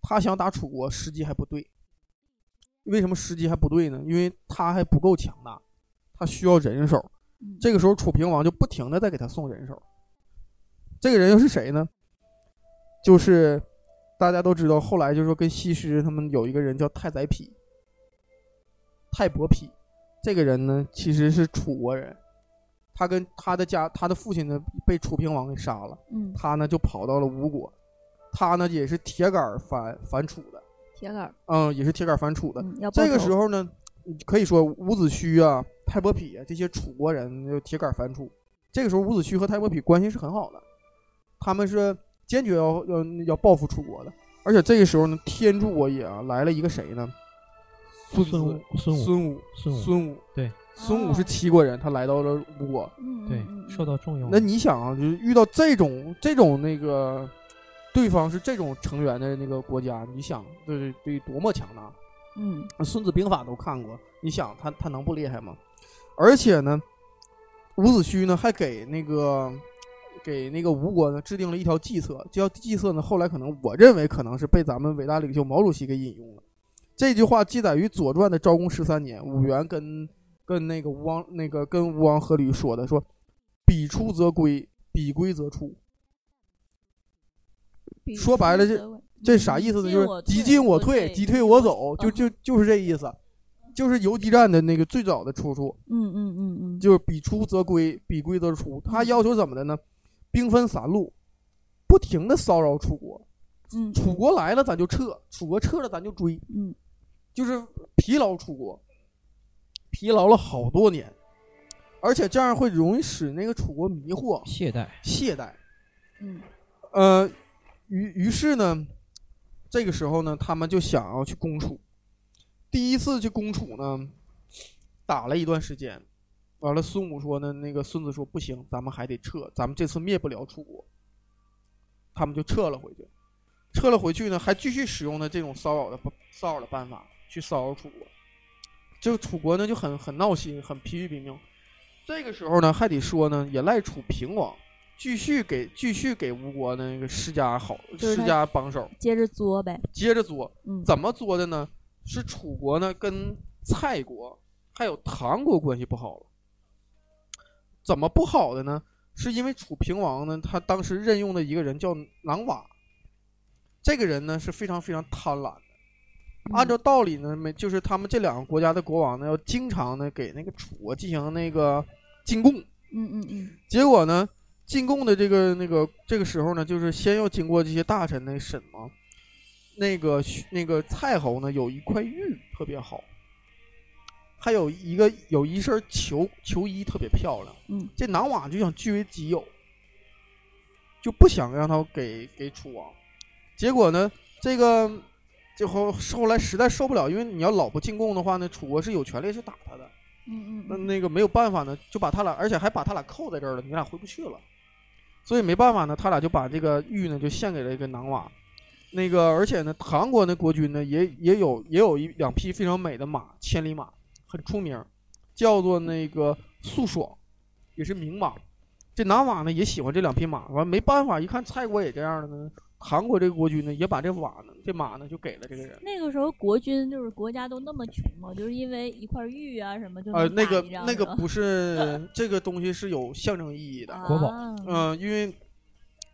他想打楚国，时机还不对。为什么时机还不对呢？因为他还不够强大，他需要人手。嗯，这个时候，楚平王就不停的在给他送人手。这个人又是谁呢？就是大家都知道，后来就是说跟西施他们有一个人叫太宰匹，太伯匹。这个人呢，其实是楚国人，他跟他的家，他的父亲呢被楚平王给杀了。嗯他呢就跑到了吴国，他呢也是铁杆反反楚的，铁杆，嗯，也是铁杆反楚的。嗯，这个时候呢，可以说伍子胥啊、太伯匹啊这些楚国人就铁杆反楚。这个时候，伍子胥和太伯匹关系是很好的，他们是坚决要要要报复楚国的。而且这个时候呢，天助我也啊来了一个谁呢？孙孙武，孙武，孙武，孙武，孙武。对，孙武是哦齐国人，他来到了吴国。嗯，对嗯，受到重用。那你想啊，就是遇到这种这种那个对方是这种成员的那个国家，你想对对多么强大？嗯《孙子兵法》都看过，你想他他能不厉害吗？而且呢，伍子胥呢还给那个给那个吴国呢制定了一条计策，这条计策呢后来可能我认为可能是被咱们伟大领袖毛主席给引用了。这句话记载于《左传》的昭公十三年，武元跟跟那个吴王那个跟吴王阖闾说的，说彼出则归，彼归则出。说白了这出则为这啥意思呢？就是敌进我退，敌退我走，就就就是这意思，就是游击战的那个最早的出处，嗯嗯嗯嗯，就是比出则归，比归则出。他要求怎么的呢？兵分三路，不停的骚扰楚国，嗯。楚国来了咱就撤，楚国撤了咱就追，嗯。就是疲劳楚国，疲劳了好多年，而且这样会容易使那个楚国迷惑、懈怠，懈怠。嗯。呃，于于是呢，这个时候呢，他们就想要去攻楚。第一次去攻楚呢，打了一段时间，完了，孙武说呢，那个孙子说不行，咱们还得撤，咱们这次灭不了楚国。他们就撤了回去，撤了回去呢，还继续使用的这种骚扰的骚扰的办法去骚扰楚国。这个楚国呢就很很闹心，很疲于奔命。这个时候呢，还得说呢，也赖楚平王。继续给继续给吴国那个施加好施加帮手，接着作呗，接着作。嗯，怎么作的呢？是楚国呢跟蔡国还有唐国关系不好了。怎么不好的呢？是因为楚平王呢，他当时任用的一个人叫囊瓦，这个人呢是非常非常贪婪的。按照道理呢，没就是他们这两个国家的国王呢，要经常呢给那个楚国进行那个进贡。嗯嗯嗯结果呢，进贡的这个那个这个时候呢，就是先要经过这些大臣的审嘛。那个那个蔡侯呢，有一块玉特别好，还有一个有一身球球衣特别漂亮。嗯这囊瓦就想据为己有，就不想让他给给楚王。结果呢，这个最后后来实在受不了，因为你要老不进贡的话呢，楚国是有权利去打他的。嗯嗯，那那个没有办法呢，就把他俩，而且还把他俩扣在这儿了，你俩回不去了，所以没办法呢，他俩就把这个玉呢就献给了一个囊瓦。那个，而且呢，韩国的国君呢也也有也有一两匹非常美的马，千里马很出名，叫做那个素爽，也是名马。这囊瓦呢也喜欢这两匹马，完没办法，一看蔡国也这样了呢，韩国这个国君呢也把这马呢这马呢就给了这个人。那个时候国君就是国家都那么穷嘛，就是因为一块玉啊什么就呃，那个那个不是这个东西是有象征意义的。国宝啊嗯、因为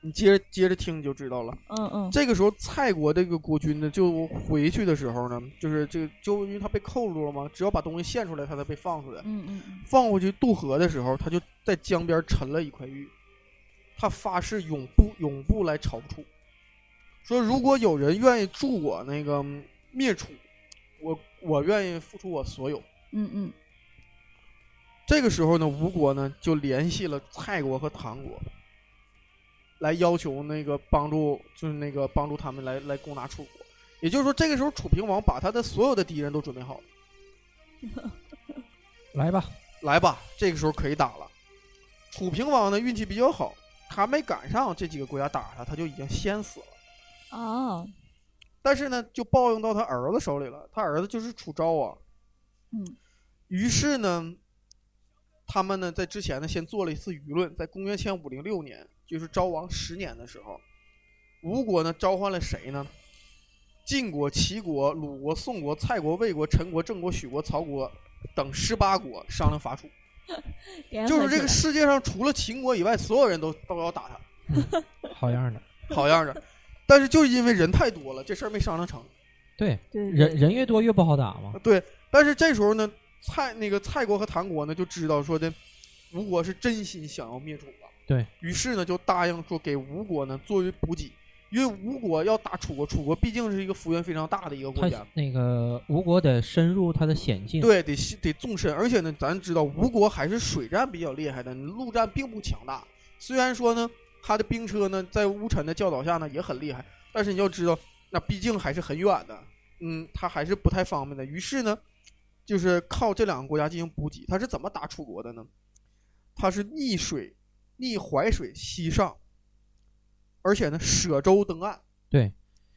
你接着接着听你就知道了。嗯嗯这个时候，蔡国这个国君呢，就回去的时候呢，就是这个，就因为他被扣住了嘛，只要把东西献出来，他才被放出来。嗯嗯嗯放回去渡河的时候，他就在江边沉了一块玉，他发誓永不永不来朝楚，说如果有人愿意助我那个灭楚，我我愿意付出我所有。嗯嗯这个时候呢，吴国呢就联系了蔡国和唐国，来要求那个帮助，就是那个帮助他们来来攻打楚国。也就是说，这个时候楚平王把他的所有的敌人都准备好了，<laughs> 来吧，来吧，这个时候可以打了。楚平王呢运气比较好，他没赶上这几个国家打他，他就已经先死了。哦但是呢，就报应到他儿子手里了。他儿子就是楚昭王。嗯于是呢，他们呢在之前呢先做了一次舆论，在公元前五零六年，就是昭王十年的时候，吴国呢召唤了谁呢？晋国、齐国、鲁国、宋国、蔡国、魏国、陈国、郑国、许国、曹国等十八国商量伐楚。<laughs> 就是这个世界上除了秦国以外，所有人都都要打他，好样的。好样的。但是就是因为人太多了，这事儿没商量成。对，对人人越多越不好打嘛。对，但是这时候呢，蔡那个蔡国和唐国呢就知道说的，吴国是真心想要灭楚了。对于是呢，就答应说给吴国呢作为补给，因为吴国要打楚国，楚国毕竟是一个幅员非常大的一个国家，那个吴国得深入他的险境。对，得得纵深，而且呢，咱知道吴国还是水战比较厉害的，陆战并不强大。虽然说呢，他的兵车呢在乌臣的教导下呢也很厉害，但是你要知道，那毕竟还是很远的，嗯，他还是不太方便的。于是呢，就是靠这两个国家进行补给。他是怎么打楚国的呢？他是逆水、逆淮水西上，而且呢舍舟登岸。对，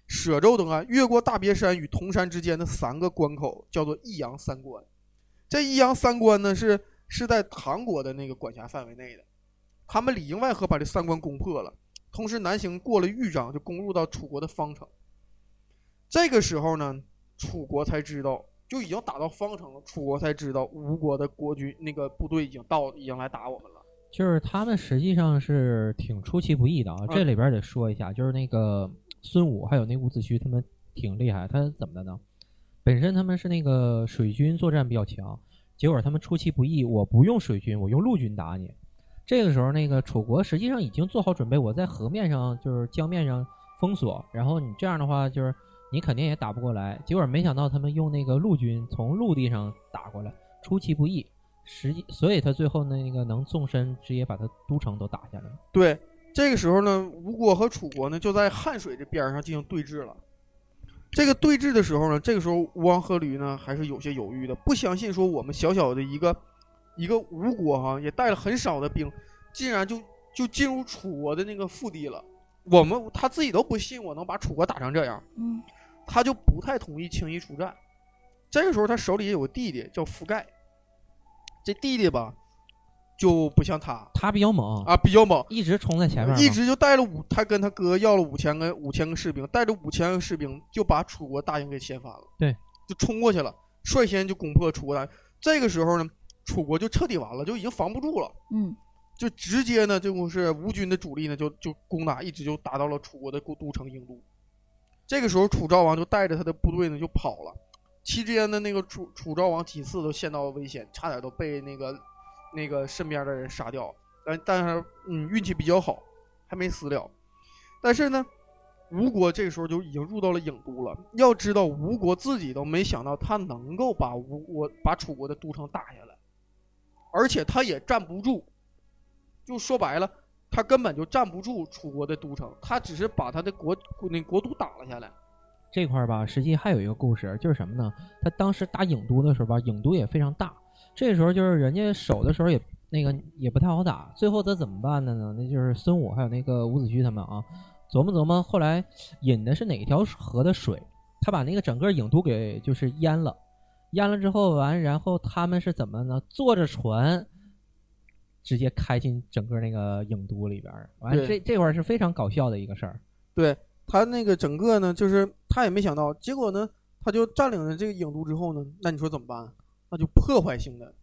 舍舟登岸，越过大别山与铜山之间的三个关口，叫做益阳三关。这益阳三关呢，是是在唐国的那个管辖范围内的。他们里应外合把这三关攻破了，同时南行过了豫章，就攻入到楚国的方城。这个时候呢，楚国才知道，就已经打到方城了。楚国才知道吴国的国军那个部队已经到，已经来打我们了。就是他们实际上是挺出其不意的啊。这里边得说一下，就是那个孙武还有那伍子胥他们挺厉害。他怎么的呢？本身他们是那个水军作战比较强，结果他们出其不意，我不用水军，我用陆军打你。这个时候，那个楚国实际上已经做好准备，我在河面上就是江面上封锁，然后你这样的话，就是你肯定也打不过来。结果没想到他们用那个陆军从陆地上打过来，出其不意，实际所以他最后那个能纵深直接把他都城都打下来了。对，这个时候呢，吴国和楚国呢就在汉水这边上进行对峙了。这个对峙的时候呢，这个时候吴王阖闾呢还是有些犹豫的，不相信说我们小小的一个。一个吴国哈也带了很少的兵，竟然就就进入楚国的那个腹地了。我们他自己都不信我能把楚国打成这样，嗯，他就不太同意轻易出战。这个时候他手里有个弟弟叫覆盖，这弟弟吧就不像他，他比较猛啊，比较猛，一直冲在前面，一直就带了五，他跟他哥要了五千个五千个士兵，带着五千个士兵就把楚国大营给掀翻了，对，就冲过去了，率先就攻破楚国大营。这个时候呢。楚国就彻底完了，就已经防不住了。嗯，就直接呢，就是吴军的主力呢，就就攻打，一直就打到了楚国的都城郢都。这个时候，楚昭王就带着他的部队呢就跑了。期间的那个楚楚昭王几次都陷到了危险，差点都被那个那个身边的人杀掉。但但是嗯，运气比较好，还没死了。但是呢，吴国这个时候就已经入到了郢都了。要知道，吴国自己都没想到他能够把吴国把楚国的都城打下来。而且他也站不住，就说白了，他根本就站不住楚国的都城，他只是把他的国那国都打了下来。这块儿吧，实际还有一个故事，就是什么呢？他当时打郢都的时候吧，郢都也非常大，这时候就是人家守的时候也那个也不太好打。最后他怎么办的呢？那就是孙武还有那个伍子胥他们啊，琢磨琢磨，后来引的是哪条河的水？他把那个整个郢都给就是淹了。淹了之后完，然后他们是怎么呢？坐着船，直接开进整个那个郢都里边儿。完，这这块儿是非常搞笑的一个事儿。对他那个整个呢，就是他也没想到，结果呢，他就占领了这个郢都之后呢，那你说怎么办？那就破坏性的，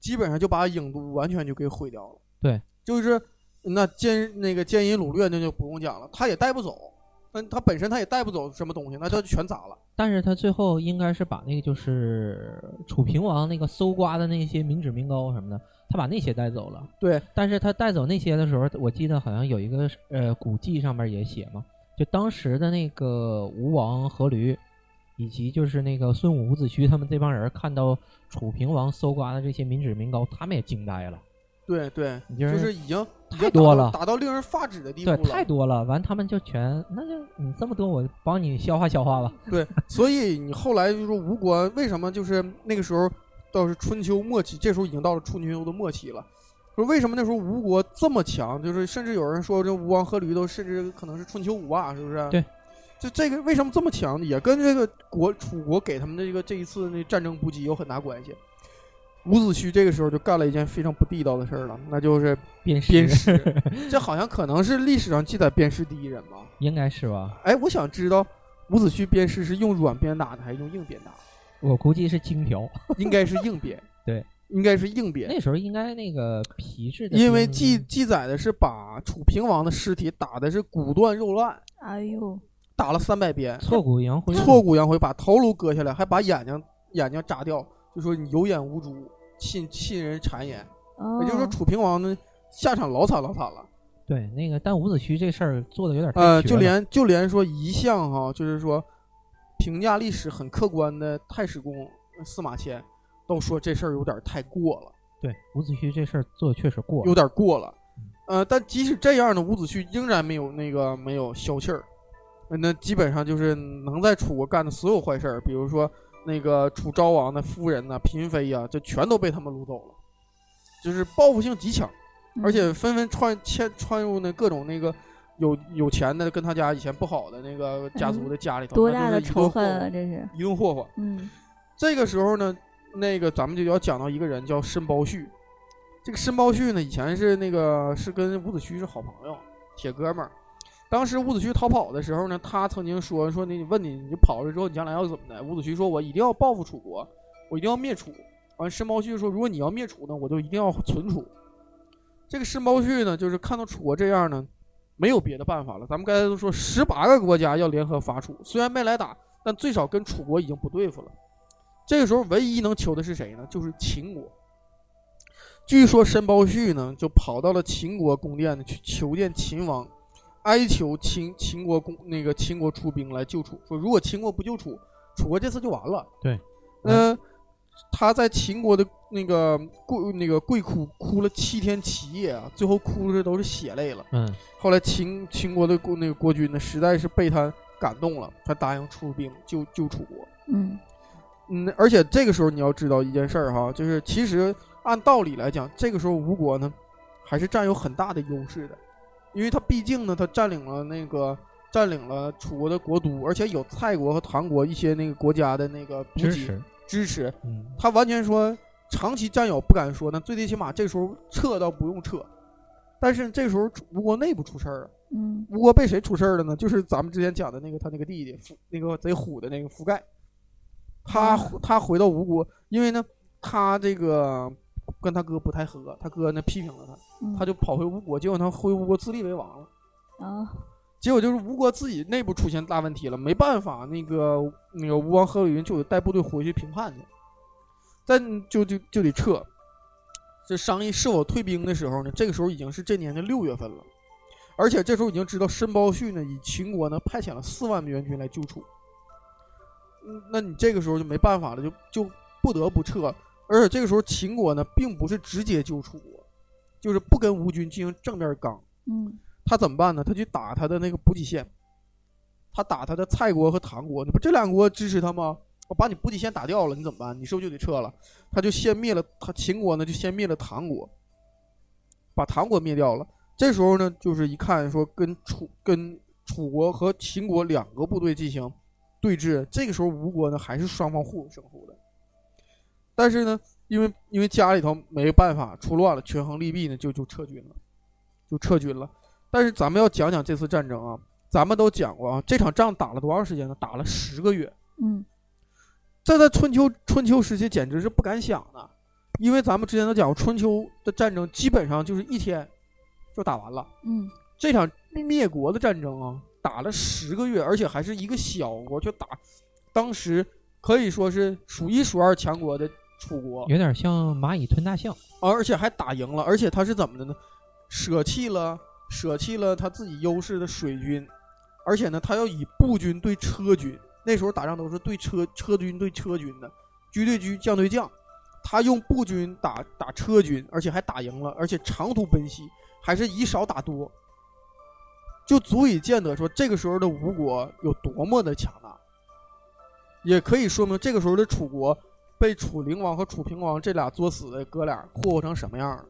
基本上就把郢都完全就给毁掉了。对，就是那奸那个奸淫掳掠那就不用讲了，他也带不走。嗯，他本身他也带不走什么东西，那就全砸了。但是他最后应该是把那个就是楚平王那个搜刮的那些民脂民膏什么的，他把那些带走了。对，但是他带走那些的时候，我记得好像有一个呃古迹上面也写嘛，就当时的那个吴王阖闾，以及就是那个孙武、伍子胥他们这帮人看到楚平王搜刮的这些民脂民膏，他们也惊呆了。对对，就是已经太多了，打到令人发指的地步了。对，太多了。完，他们就全，那就你这么多，我帮你消化消化吧。对，所以你后来就说吴国为什么就是那个时候，倒是春秋末期，这时候已经到了春秋的末期了。说为什么那时候吴国这么强？就是甚至有人说这吴王阖闾都甚至可能是春秋五霸，是不是？对，就这个为什么这么强，也跟这个国楚国给他们的这个这一次那战争补给有很大关系。伍子胥这个时候就干了一件非常不地道的事儿了，那就是鞭鞭尸。<laughs> 这好像可能是历史上记载鞭尸第一人吧？应该是吧？哎，我想知道伍子胥鞭尸是用软鞭打的还是用硬鞭打？我估计是荆条，<laughs> 应该是硬鞭。对，应该是硬鞭。那时候应该那个皮质的。因为记记载的是把楚平王的尸体打的是骨断肉烂。哎呦，打了三百鞭，挫骨扬灰。挫骨扬灰，把头颅割下来，还把眼睛眼睛扎掉，就说你有眼无珠。信信人谗言，也就是说楚平王呢下场老惨老惨了。对，那个但伍子胥这事儿做的有点呃，就连就连说一向哈，就是说评价历史很客观的太史公司马迁都说这事儿有点太过了。对，伍子胥这事儿做的确实过，有点过了。呃，但即使这样呢，伍子胥仍然没有那个没有消气儿。那基本上就是能在楚国干的所有坏事儿，比如说那个楚昭王的夫人呐、嫔妃呀，就全都被他们掳走了，就是报复性极强，嗯而且纷纷窜迁窜入那各种那个有有钱的跟他家以前不好的那个家族的家里头，多大的仇恨啊！是，一顿霍霍。嗯这个时候呢，那个咱们就要讲到一个人叫申包胥。这个申包胥呢，以前是那个是跟伍子胥是好朋友，铁哥们儿。当时伍子胥逃跑的时候呢，他曾经说说你问你你跑了之后你将来要怎么的？伍子胥说：“我一定要报复楚国，我一定要灭楚。”完，申包胥说：“如果你要灭楚呢，我就一定要存楚。”这个申包胥呢，就是看到楚国这样呢，没有别的办法了。咱们刚才都说十八个国家要联合伐楚，虽然没来打，但最少跟楚国已经不对付了。这个时候唯一能求的是谁呢？就是秦国。据说申包胥呢，就跑到了秦国宫殿去求见秦王，哀求秦秦国公那个秦国出兵来救楚，说如果秦国不救楚，楚国这次就完了。对，嗯、他在秦国的那个跪那个跪哭哭了七天七夜啊，最后哭的都是血泪了。嗯后来秦秦国的国那个国君呢，实在是被他感动了，他答应出兵救救楚国。嗯嗯，而且这个时候你要知道一件事儿哈，就是其实按道理来讲，这个时候吴国呢还是占有很大的优势的，因为他毕竟呢，他占领了那个占领了楚国的国都，而且有蔡国和唐国一些那个国家的那个补给支持，支持，嗯。他完全说长期占有不敢说，那最低起码这时候撤倒不用撤，但是这时候吴国内部出事儿了。嗯。吴国被谁出事儿了呢？就是咱们之前讲的那个他那个弟弟夫那个贼虎的那个覆盖，他啊他回到吴国，因为呢他这个跟他哥不太合，他哥呢批评了他，嗯，他就跑回吴国，结果他回吴国自立为王了。啊结果就是吴国自己内部出现大问题了，没办法，那个那个吴王阖闾云就得带部队回去平叛去，但就就就得撤。这商议是否退兵的时候呢，这个时候已经是这年的六月份了，而且这时候已经知道申包胥呢以秦国呢派遣了四万援军来救楚。嗯，那你这个时候就没办法了，就就不得不撤。而且这个时候秦国呢并不是直接救楚国，就是不跟吴军进行正面刚。嗯他怎么办呢？他去打他的那个补给线，他打他的蔡国和唐国，你不这两国支持他吗？我把你补给线打掉了，你怎么办？你是不是就得撤了？他就先灭了他秦国呢，就先灭了唐国，把唐国灭掉了。这时候呢，就是一看说跟楚跟楚国和秦国两个部队进行对峙，这个时候吴国呢还是双方互有胜负的。但是呢，因为因为家里头没办法出乱了，权衡利弊呢，就就撤军了，就撤军了。但是咱们要讲讲这次战争啊，咱们都讲过啊，这场仗打了多长时间呢？打了十个月。嗯这在春秋春秋时期简直是不敢想的，因为咱们之前都讲过，春秋的战争基本上就是一天就打完了。嗯这场灭国的战争啊，打了十个月，而且还是一个小国，就打当时可以说是数一数二强国的楚国，有点像蚂蚁吞大象。而且还打赢了，而且他是怎么的呢？舍弃了舍弃了他自己优势的水军，而且呢，他要以步军对车军。那时候打仗都是对车车军对车军的，车对车，将对将。他用步军打打车军，而且还打赢了，而且长途奔袭，还是以少打多，就足以见得说这个时候的吴国有多么的强大，也可以说明这个时候的楚国被楚灵王和楚平王这俩作死的哥俩霍霍成什么样了，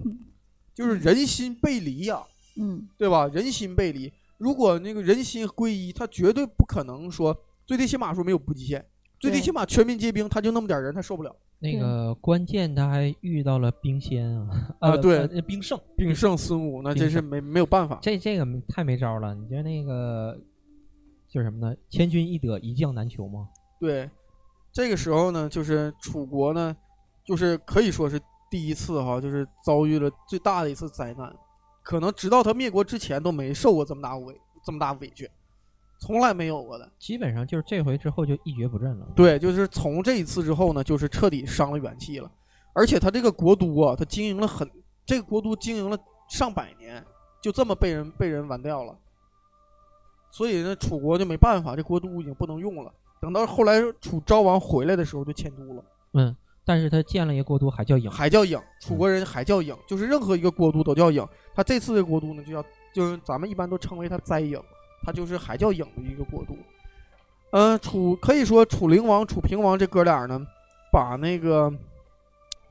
<laughs> 就是人心背离呀、嗯对吧？人心背离，如果那个人心归一，他绝对不可能说最低起码说没有补给线，最低起码全民皆兵，他就那么点人，他受不了。那个关键他还遇到了兵仙啊，<laughs> 呃啊对呃兵圣，兵圣孙武，那真是没没有办法。这这个太没招了。你觉得那个就是什么呢？千军易得，一将难求吗？对，这个时候呢，就是楚国呢，就是可以说是第一次哈，就是遭遇了最大的一次灾难，可能直到他灭国之前都没受过这么大委这么大委屈，从来没有过的。基本上就是这回之后就一蹶不振了。对，就是从这一次之后呢，就是彻底伤了元气了。而且他这个国都啊，他经营了很，这个国都经营了上百年，就这么被人被人完掉了。所以呢，楚国就没办法，这国都已经不能用了。等到后来楚昭王回来的时候，就迁都了，嗯，但是他建了一个国都，还叫郢。还叫郢。楚国人还叫郢，就是任何一个国都都叫郢。他这次的国都呢，就叫就是咱们一般都称为他灾郢，他就是还叫郢的一个国都。嗯、楚可以说楚灵王、楚平王这哥俩呢，把那个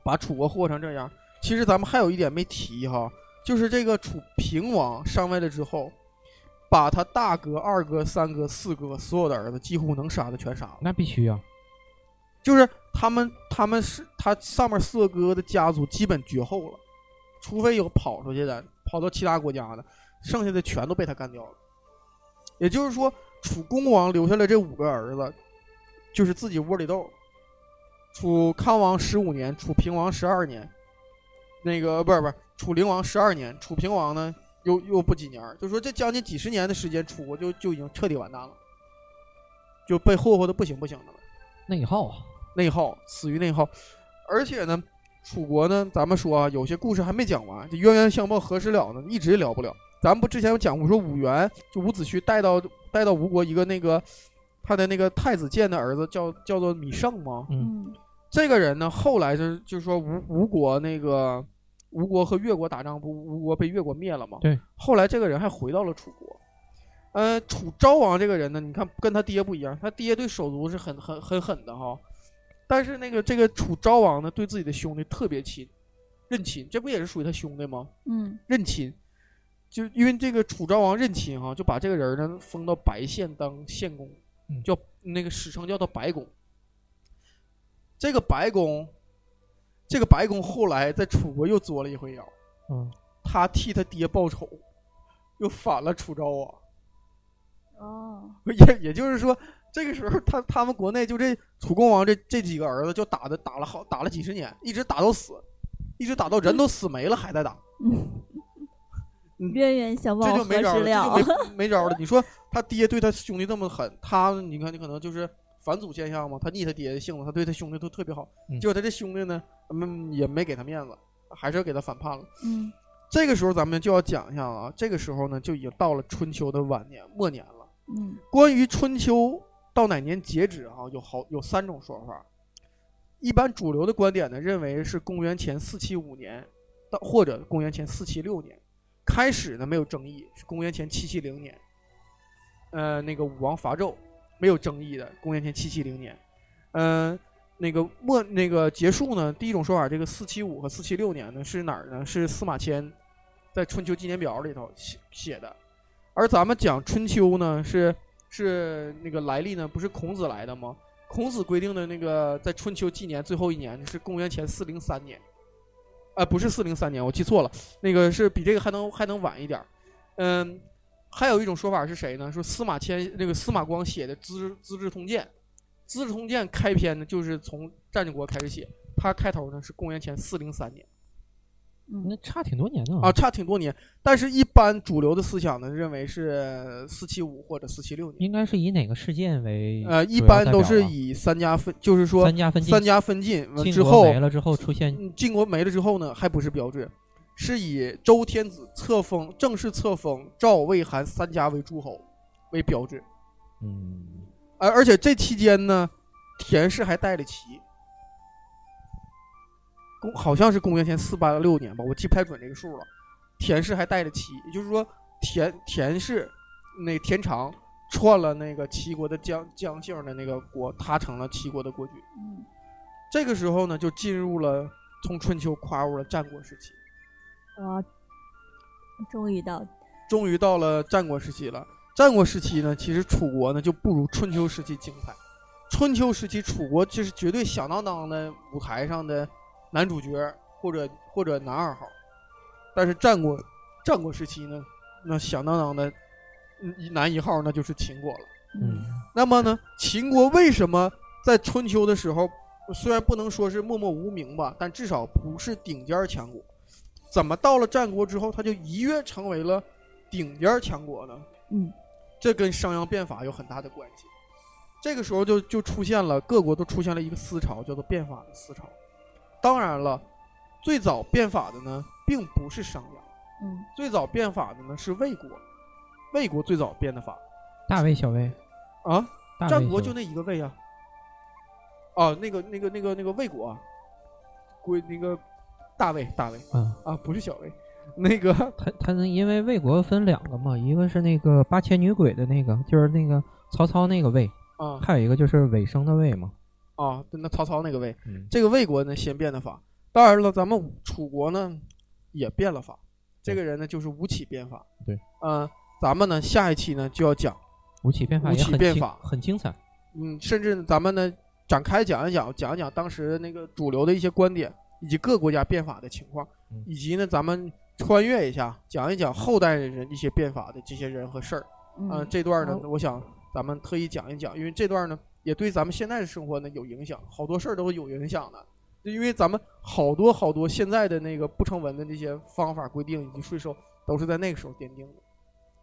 把楚国祸成这样。其实咱们还有一点没提哈，就是这个楚平王上位了之后，把他大哥、二哥、三哥、四哥所有的儿子几乎能杀的全杀了。那必须啊，就是他们他们是他上面四个哥哥的家族基本绝后了，除非有跑出去的，跑到其他国家的，剩下的全都被他干掉了。也就是说，楚公王留下来这五个儿子，就是自己窝里斗。楚康王十五年，楚平王十二年，那个不是不是，楚灵王十二年，楚平王呢又又不几年，就说这将近几十年的时间，楚国就就已经彻底完蛋了，就被霍霍的不行不行的了。内耗啊，内耗，死于内耗。而且呢，楚国呢，咱们说啊，有些故事还没讲完，这冤冤相报何时了呢？一直聊不了。咱们不之前有讲过，说武元就伍子胥带到带到吴国一个那个他的那个太子建的儿子叫叫做米胜吗？嗯嗯这个人呢，后来就是就是说吴吴国那个吴国和越国打仗，不吴国被越国灭了吗？对。后来这个人还回到了楚国。呃，楚昭王这个人呢，你看跟他爹不一样，他爹对手足是很很很狠的哈，但是那个这个楚昭王呢，对自己的兄弟特别亲，认亲，这不也是属于他兄弟吗？嗯认亲，就因为这个楚昭王认亲哈，就把这个人呢封到白县当县公，嗯叫那个史称叫做白公。这个白公，这个白宫后来在楚国又作了一回妖，嗯，他替他爹报仇，又反了楚昭王。哦 <laughs> 也也就是说，这个时候他他们国内就这楚公王这这几个儿子就打的打了好打了几十年，一直打到死，一直打到人都死没了还在打。嗯，冤冤相报这就何没招了，时了？这就没 <laughs> 没招了。你说他爹对他兄弟这么狠，他你看你可能就是反祖现象嘛，他逆他爹的性子，他对他兄弟都特别好，嗯结果他这兄弟呢，嗯，也没给他面子，还是给他反叛了。嗯这个时候咱们就要讲一下啊，这个时候呢就已经到了春秋的晚年末年了。嗯关于春秋到哪年截止啊，有好有三种说法。一般主流的观点呢，认为是公元前四七五年到或者公元前四七六年。开始呢没有争议，是公元前七七零年。呃，那个武王伐纣没有争议的，公元前七七零年。嗯、那个末那个结束呢，第一种说法，这个四七五和四七六年呢是哪儿呢？是司马迁在《春秋纪年表》里头写写的。而咱们讲春秋呢，是是那个来历呢，不是孔子来的吗？孔子规定的那个在春秋纪年最后一年是公元前四零三年，啊、不是四零三年，我记错了，那个是比这个还能还能晚一点儿。嗯，还有一种说法是谁呢？说司马迁那个司马光写的《资资治通鉴》，《资治通鉴》开篇呢就是从战国开始写，它开头呢是公元前四零三年。那嗯差挺多年呢啊，，差挺多年。但是，一般主流的思想呢，认为是四七五或者四七六年。应该是以哪个事件为呃，一般都是以三家分，就是说三家分晋，三家分晋之后，国没了之后出现嗯晋国没了之后呢，还不是标志，是以周天子册封正式册封赵、魏、韩三家为诸侯为标志。嗯而而且这期间呢，田氏还带了齐。公好像是公元前四八六年吧，我记不太准这个数了。田氏还带了齐，也就是说田田氏那田常篡了那个齐国的姜姜姓的那个国，他成了齐国的国君。嗯这个时候呢，就进入了从春秋跨入了战国时期，哇，终于到终于到了战国时期了。战国时期呢，其实楚国呢就不如春秋时期精彩。春秋时期楚国就是绝对响当当的舞台上的男主角或者或者男二号，但是战国战国时期呢，那响当当的嗯一男一号那就是秦国了。嗯那么呢，秦国为什么在春秋的时候，虽然不能说是默默无名吧，但至少不是顶尖强国？怎么到了战国之后，他就一跃成为了顶尖强国呢？嗯这跟商鞅变法有很大的关系。这个时候就就出现了各国都出现了一个思潮，叫做变法的思潮。当然了，最早变法的呢，并不是商鞅，嗯最早变法的呢是魏国，魏国最早变的法大魏小魏，啊。大魏小战国就那一个魏啊。哦，那个那个那个那个魏国啊，归那个大魏大魏嗯，啊，不是小魏，那个他他那因为魏国分两个嘛，一个是那个八千女鬼的那个，就是那个曹操那个魏，啊。还有一个就是尾声的魏嘛，啊，那曹操那个魏，嗯，这个魏国呢先变的法。当然了，咱们楚国呢也变了法。这个人呢就是吴起变法。对，嗯、咱们呢下一期呢就要讲，吴起变法吴起变法。很精彩。嗯，甚至呢咱们呢展开讲一讲，讲一讲当时那个主流的一些观点，以及各国家变法的情况嗯，以及呢咱们穿越一下，讲一讲后代的人一些变法的这些人和事儿。嗯嗯，这段呢，我想咱们特意讲一讲，因为这段呢也对咱们现在的生活呢有影响，好多事儿都是有影响的。因为咱们好多好多现在的那个不成文的那些方法规定以及税收，都是在那个时候奠定的，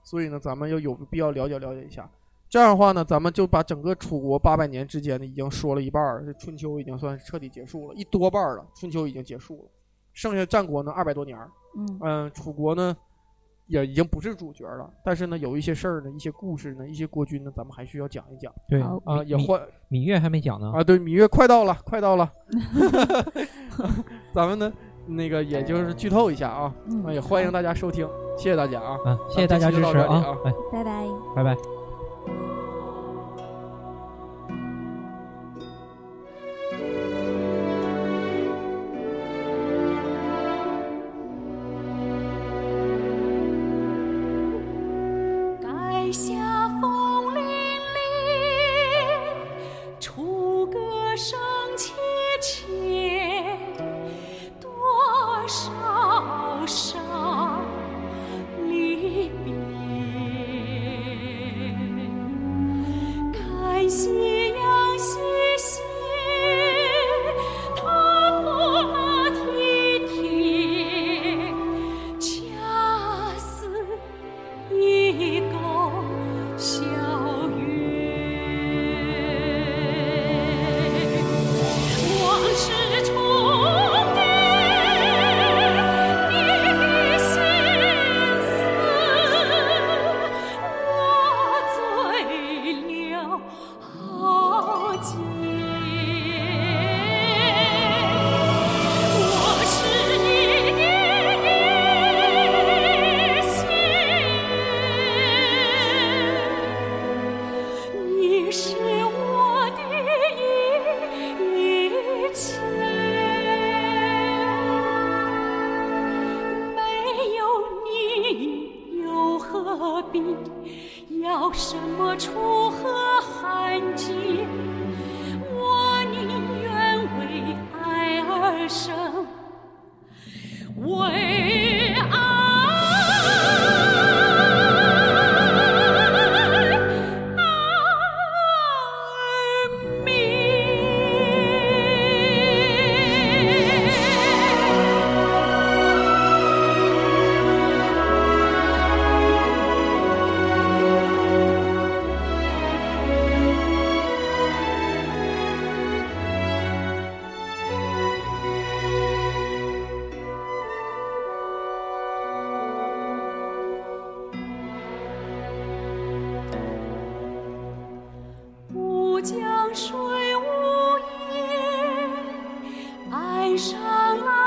所以呢，咱们要有必要了解了解一下。这样的话呢，咱们就把整个楚国八百年之间呢，已经说了一半儿，这春秋已经算是彻底结束了，一多半儿了，春秋已经结束了，剩下战国呢二百多年儿，嗯嗯，楚国呢也已经不是主角了，但是呢，有一些事儿呢，一些故事呢，一些国君呢，咱们还需要讲一讲对啊，也换芈月还没讲呢。啊，对，芈月快到了，快到了，<laughs> 咱们呢那个也就是剧透一下啊，也欢迎大家收听，谢谢大家啊，嗯，谢谢大家支持这期就到这里啊！啊哎，拜拜。拜拜。上